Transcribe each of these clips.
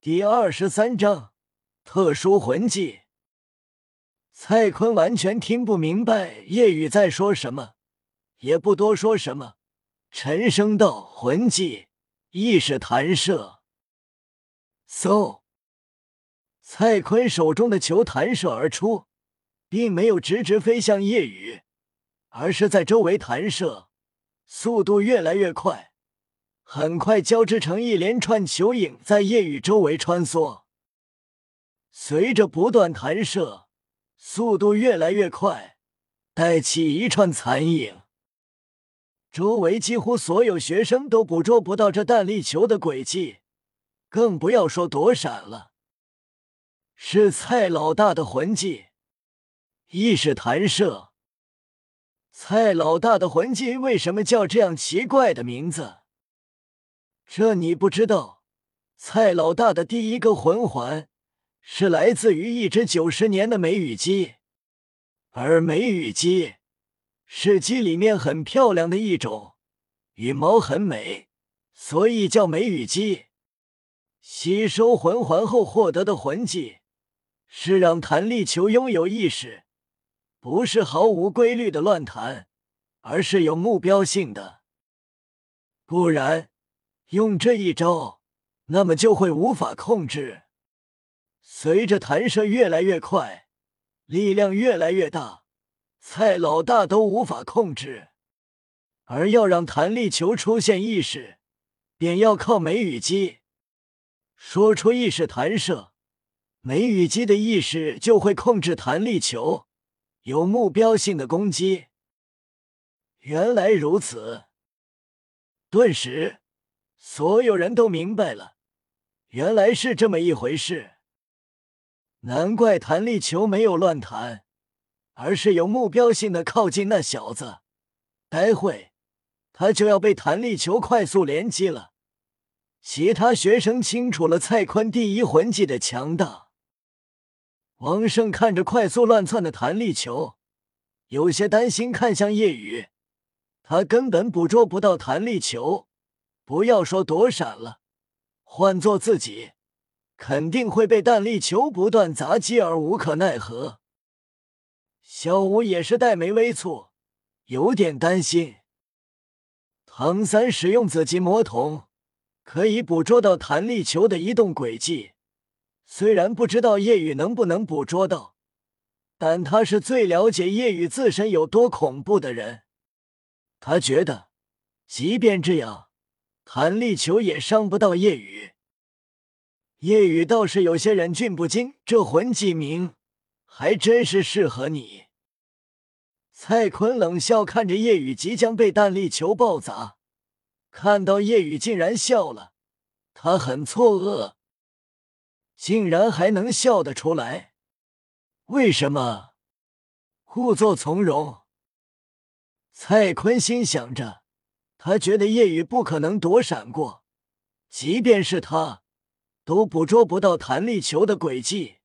第二十三章特殊魂技。蔡坤完全听不明白叶雨在说什么，也不多说什么，沉声道：“魂技，意识弹射。”嗖！蔡坤手中的球弹射而出，并没有直直飞向叶雨，而是在周围弹射，速度越来越快。很快交织成一连串球影，在夜雨周围穿梭。随着不断弹射，速度越来越快，带起一串残影。周围几乎所有学生都捕捉不到这弹力球的轨迹，更不要说躲闪了。是蔡老大的魂技，意识弹射。蔡老大的魂技为什么叫这样奇怪的名字？这你不知道？蔡老大的第一个魂环是来自于一只九十年的梅雨鸡，而梅雨鸡是鸡里面很漂亮的一种，羽毛很美，所以叫梅雨鸡。吸收魂环后获得的魂技是让弹力球拥有意识，不是毫无规律的乱弹，而是有目标性的，不然。用这一招，那么就会无法控制。随着弹射越来越快，力量越来越大，蔡老大都无法控制。而要让弹力球出现意识，便要靠梅雨姬说出意识弹射，梅雨姬的意识就会控制弹力球，有目标性的攻击。原来如此，顿时。所有人都明白了，原来是这么一回事。难怪弹力球没有乱弹，而是有目标性的靠近那小子。待会他就要被弹力球快速连击了。其他学生清楚了蔡坤第一魂技的强大。王胜看着快速乱窜的弹力球，有些担心，看向叶雨，他根本捕捉不到弹力球。不要说躲闪了，换做自己，肯定会被弹力球不断砸击而无可奈何。小五也是黛眉微蹙，有点担心。唐三使用紫极魔瞳，可以捕捉到弹力球的移动轨迹。虽然不知道夜雨能不能捕捉到，但他是最了解夜雨自身有多恐怖的人。他觉得，即便这样。弹力球也伤不到叶雨，叶雨倒是有些忍俊不禁。这魂技名还真是适合你。蔡坤冷笑看着叶雨即将被弹力球爆砸，看到叶雨竟然笑了，他很错愕，竟然还能笑得出来，为什么？故作从容。蔡坤心想着。他觉得夜雨不可能躲闪过，即便是他，都捕捉不到弹力球的轨迹。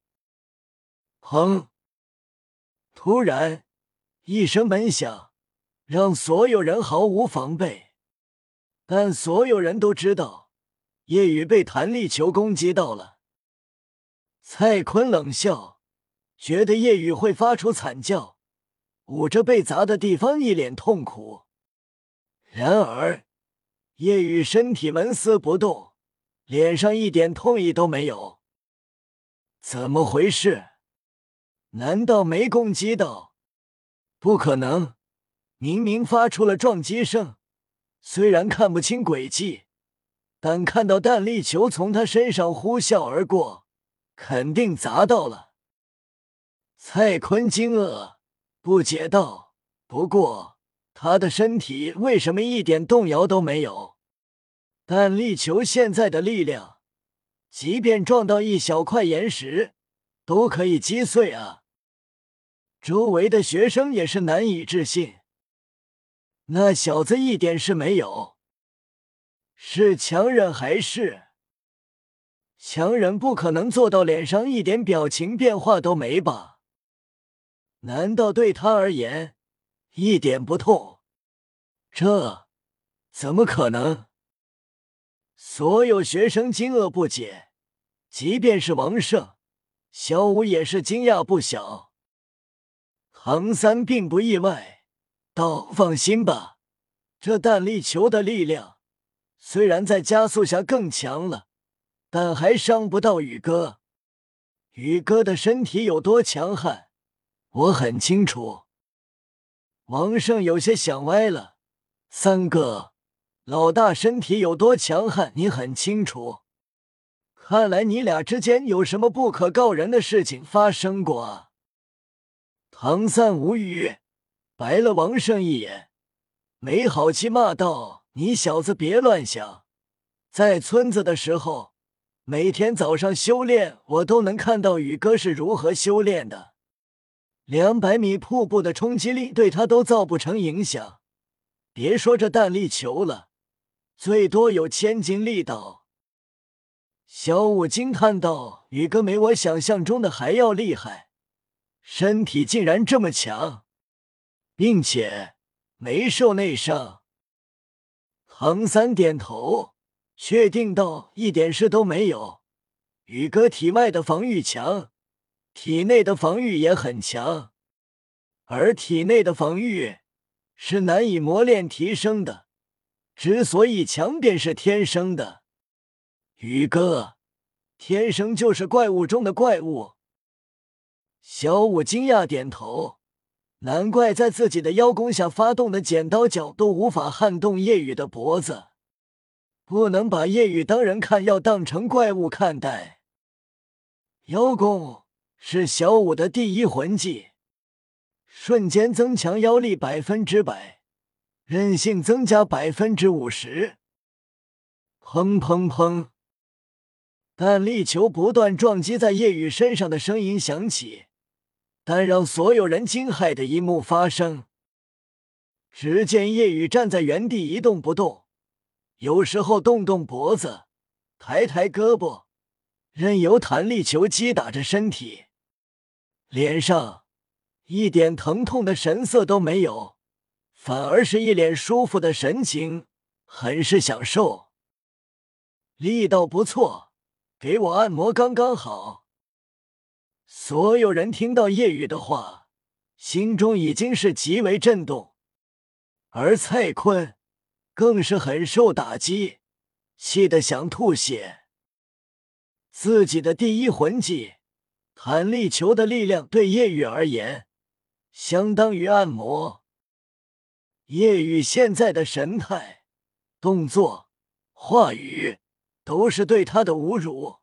砰！突然一声闷响，让所有人毫无防备。但所有人都知道，夜雨被弹力球攻击到了。蔡坤冷笑，觉得夜雨会发出惨叫，捂着被砸的地方，一脸痛苦。然而，叶雨身体纹丝不动，脸上一点痛意都没有。怎么回事？难道没攻击到？不可能！明明发出了撞击声，虽然看不清轨迹，但看到弹力球从他身上呼啸而过，肯定砸到了。蔡坤惊愕不解道：“不过……”他的身体为什么一点动摇都没有？弹力球现在的力量，即便撞到一小块岩石，都可以击碎啊！周围的学生也是难以置信。那小子一点事没有，是强忍还是？强忍不可能做到脸上一点表情变化都没吧？难道对他而言一点不痛？这怎么可能？所有学生惊愕不解，即便是王胜，小五也是惊讶不小。唐三并不意外，道：“放心吧，这弹力球的力量虽然在加速下更强了，但还伤不到宇哥。宇哥的身体有多强悍，我很清楚。”王胜有些想歪了：“三哥，老大身体有多强悍，你很清楚。看来你俩之间有什么不可告人的事情发生过啊？”唐三无语，白了王胜一眼，没好气骂道：“你小子别乱想！在村子的时候，每天早上修炼，我都能看到宇哥是如何修炼的。两百米瀑布的冲击力对他都造不成影响，别说这弹力球了，最多有千斤力道。”小五惊叹道：“宇哥没我想象中的还要厉害。”身体竟然这么强，并且没受内伤。唐三点头，确定道：“一点事都没有。宇哥体外的防御强，体内的防御也很强，而体内的防御是难以磨练提升的。之所以强，便是天生的。宇哥天生就是怪物中的怪物。”小五惊讶点头，难怪在自己的邀功下发动的剪刀脚都无法撼动叶雨的脖子。不能把叶雨当人看，要当成怪物看待。妖功是小五的第一魂技，瞬间增强妖力百分之百，韧性增加百分之五十。砰砰砰！弹力球不断撞击在叶雨身上的声音响起。但让所有人惊骇的一幕发生。只见叶雨站在原地一动不动，有时候动动脖子，抬抬胳膊，任由弹力球击打着身体，脸上一点疼痛的神色都没有，反而是一脸舒服的神情，很是享受。力道不错，给我按摩刚刚好。所有人听到叶雨的话，心中已经是极为震动，而蔡坤更是很受打击，气得想吐血。自己的第一魂技弹力球的力量对叶雨而言，相当于按摩。叶雨现在的神态、动作、话语，都是对他的侮辱。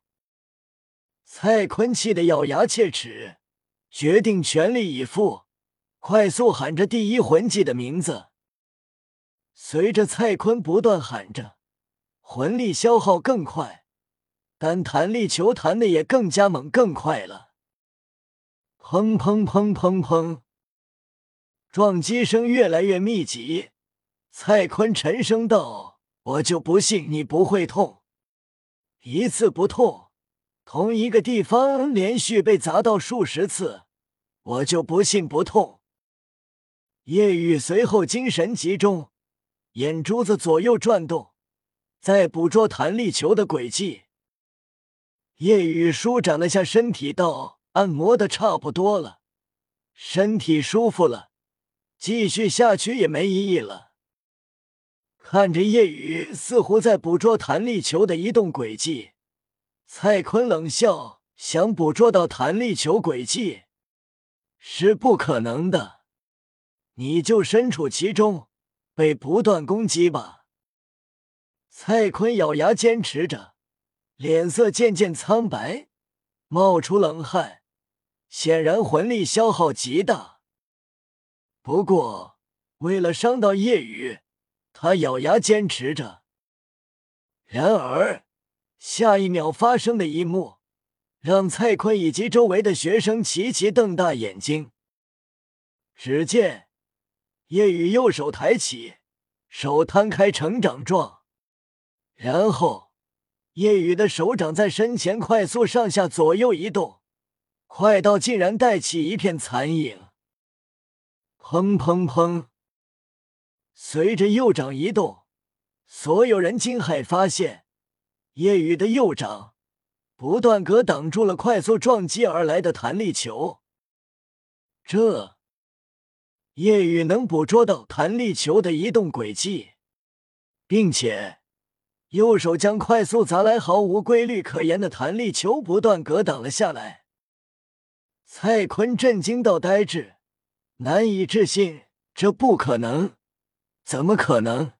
蔡坤气得咬牙切齿，决定全力以赴，快速喊着第一魂技的名字。随着蔡坤不断喊着，魂力消耗更快，但弹力球弹的也更加猛、更快了。砰砰砰砰砰，撞击声越来越密集。蔡坤沉声道：“我就不信你不会痛，一次不痛。”同一个地方连续被砸到数十次，我就不信不痛。叶雨随后精神集中，眼珠子左右转动，在捕捉弹力球的轨迹。叶雨舒展了下身体，道：“按摩的差不多了，身体舒服了，继续下去也没意义了。”看着夜雨似乎在捕捉弹力球的移动轨迹。蔡坤冷笑：“想捕捉到弹力球轨迹是不可能的，你就身处其中，被不断攻击吧。”蔡坤咬牙坚持着，脸色渐渐苍白，冒出冷汗，显然魂力消耗极大。不过，为了伤到叶雨，他咬牙坚持着。然而。下一秒发生的一幕，让蔡坤以及周围的学生齐齐瞪大眼睛。只见叶雨右手抬起，手摊开成掌状，然后叶雨的手掌在身前快速上下左右移动，快到竟然带起一片残影。砰砰砰！随着右掌移动，所有人惊骇发现。叶雨的右掌不断格挡住了快速撞击而来的弹力球。这叶雨能捕捉到弹力球的移动轨迹，并且右手将快速砸来、毫无规律可言的弹力球不断格挡了下来。蔡坤震惊到呆滞，难以置信，这不可能，怎么可能？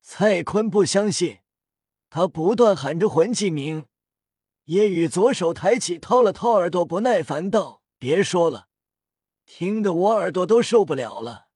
蔡坤不相信，他不断喊着魂技名。叶雨左手抬起，掏了掏耳朵，不耐烦道：“别说了。”听得我耳朵都受不了了。